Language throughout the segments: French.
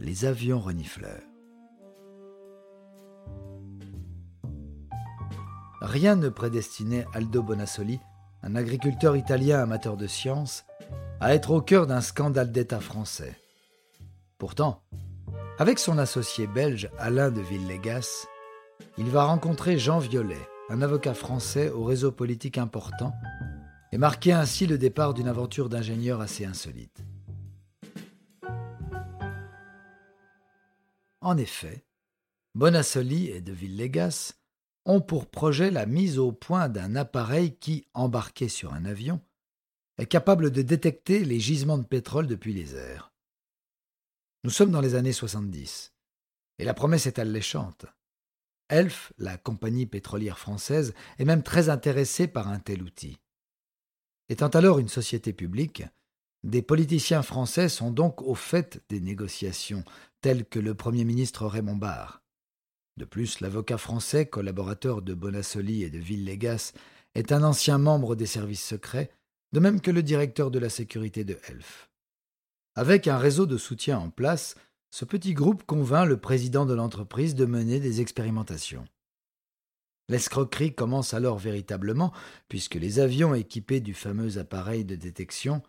Les avions renifleurs. Rien ne prédestinait Aldo Bonassoli, un agriculteur italien amateur de science, à être au cœur d'un scandale d'État français. Pourtant, avec son associé belge Alain de Villegas, il va rencontrer Jean Violet, un avocat français au réseau politique important, et marquer ainsi le départ d'une aventure d'ingénieur assez insolite. En effet, Bonassoli et de Villegas ont pour projet la mise au point d'un appareil qui, embarqué sur un avion, est capable de détecter les gisements de pétrole depuis les airs. Nous sommes dans les années 70, et la promesse est alléchante. Elf, la compagnie pétrolière française, est même très intéressée par un tel outil. Étant alors une société publique, des politiciens français sont donc au fait des négociations, tels que le Premier ministre Raymond Barre. De plus, l'avocat français, collaborateur de Bonassoli et de Villegas, est un ancien membre des services secrets, de même que le directeur de la sécurité de Elf. Avec un réseau de soutien en place, ce petit groupe convainc le président de l'entreprise de mener des expérimentations. L'escroquerie commence alors véritablement, puisque les avions équipés du fameux appareil de détection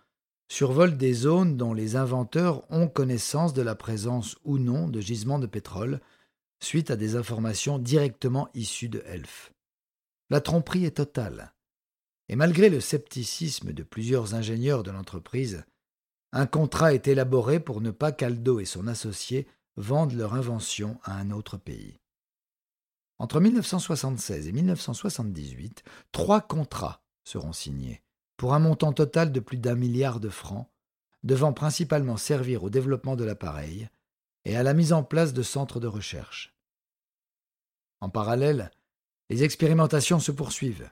survolent des zones dont les inventeurs ont connaissance de la présence ou non de gisements de pétrole, suite à des informations directement issues de Elf. La tromperie est totale. Et malgré le scepticisme de plusieurs ingénieurs de l'entreprise, un contrat est élaboré pour ne pas qu'Aldo et son associé vendent leur invention à un autre pays. Entre 1976 et 1978, trois contrats seront signés, pour un montant total de plus d'un milliard de francs, devant principalement servir au développement de l'appareil et à la mise en place de centres de recherche. En parallèle, les expérimentations se poursuivent,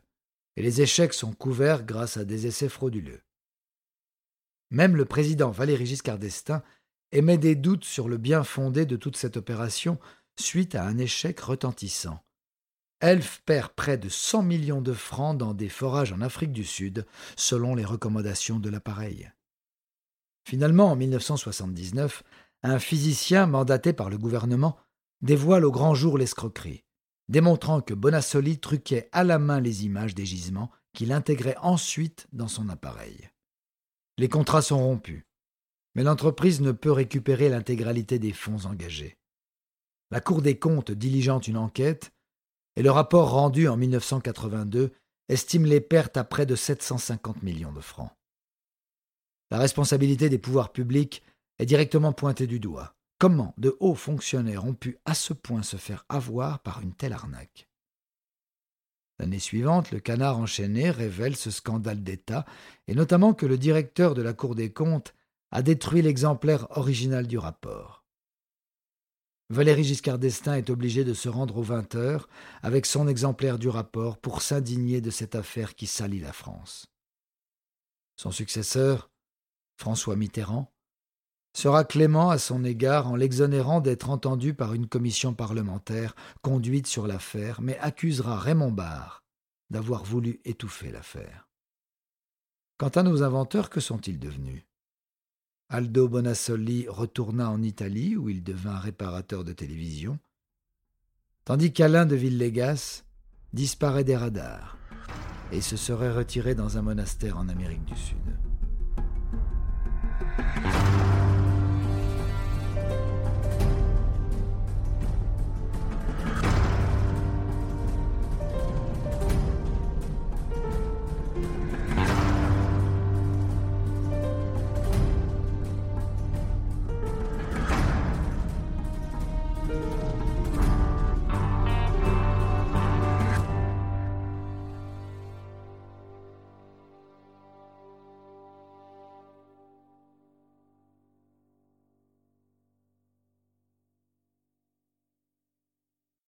et les échecs sont couverts grâce à des essais frauduleux. Même le président Valéry Giscard d'Estaing émet des doutes sur le bien fondé de toute cette opération suite à un échec retentissant. Elf perd près de 100 millions de francs dans des forages en Afrique du Sud, selon les recommandations de l'appareil. Finalement, en 1979, un physicien mandaté par le gouvernement dévoile au grand jour l'escroquerie, démontrant que Bonassoli truquait à la main les images des gisements qu'il intégrait ensuite dans son appareil. Les contrats sont rompus, mais l'entreprise ne peut récupérer l'intégralité des fonds engagés. La Cour des comptes diligente une enquête et le rapport rendu en 1982 estime les pertes à près de 750 millions de francs. La responsabilité des pouvoirs publics est directement pointée du doigt. Comment de hauts fonctionnaires ont pu à ce point se faire avoir par une telle arnaque? L'année suivante, le canard enchaîné révèle ce scandale d'État, et notamment que le directeur de la Cour des comptes a détruit l'exemplaire original du rapport. Valéry Giscard d'Estaing est obligé de se rendre aux 20 heures avec son exemplaire du rapport pour s'indigner de cette affaire qui salit la France. Son successeur, François Mitterrand, sera clément à son égard en l'exonérant d'être entendu par une commission parlementaire conduite sur l'affaire, mais accusera Raymond Barre d'avoir voulu étouffer l'affaire. Quant à nos inventeurs, que sont-ils devenus? Aldo Bonassoli retourna en Italie où il devint réparateur de télévision, tandis qu'Alain de Villegas disparaît des radars et se serait retiré dans un monastère en Amérique du Sud.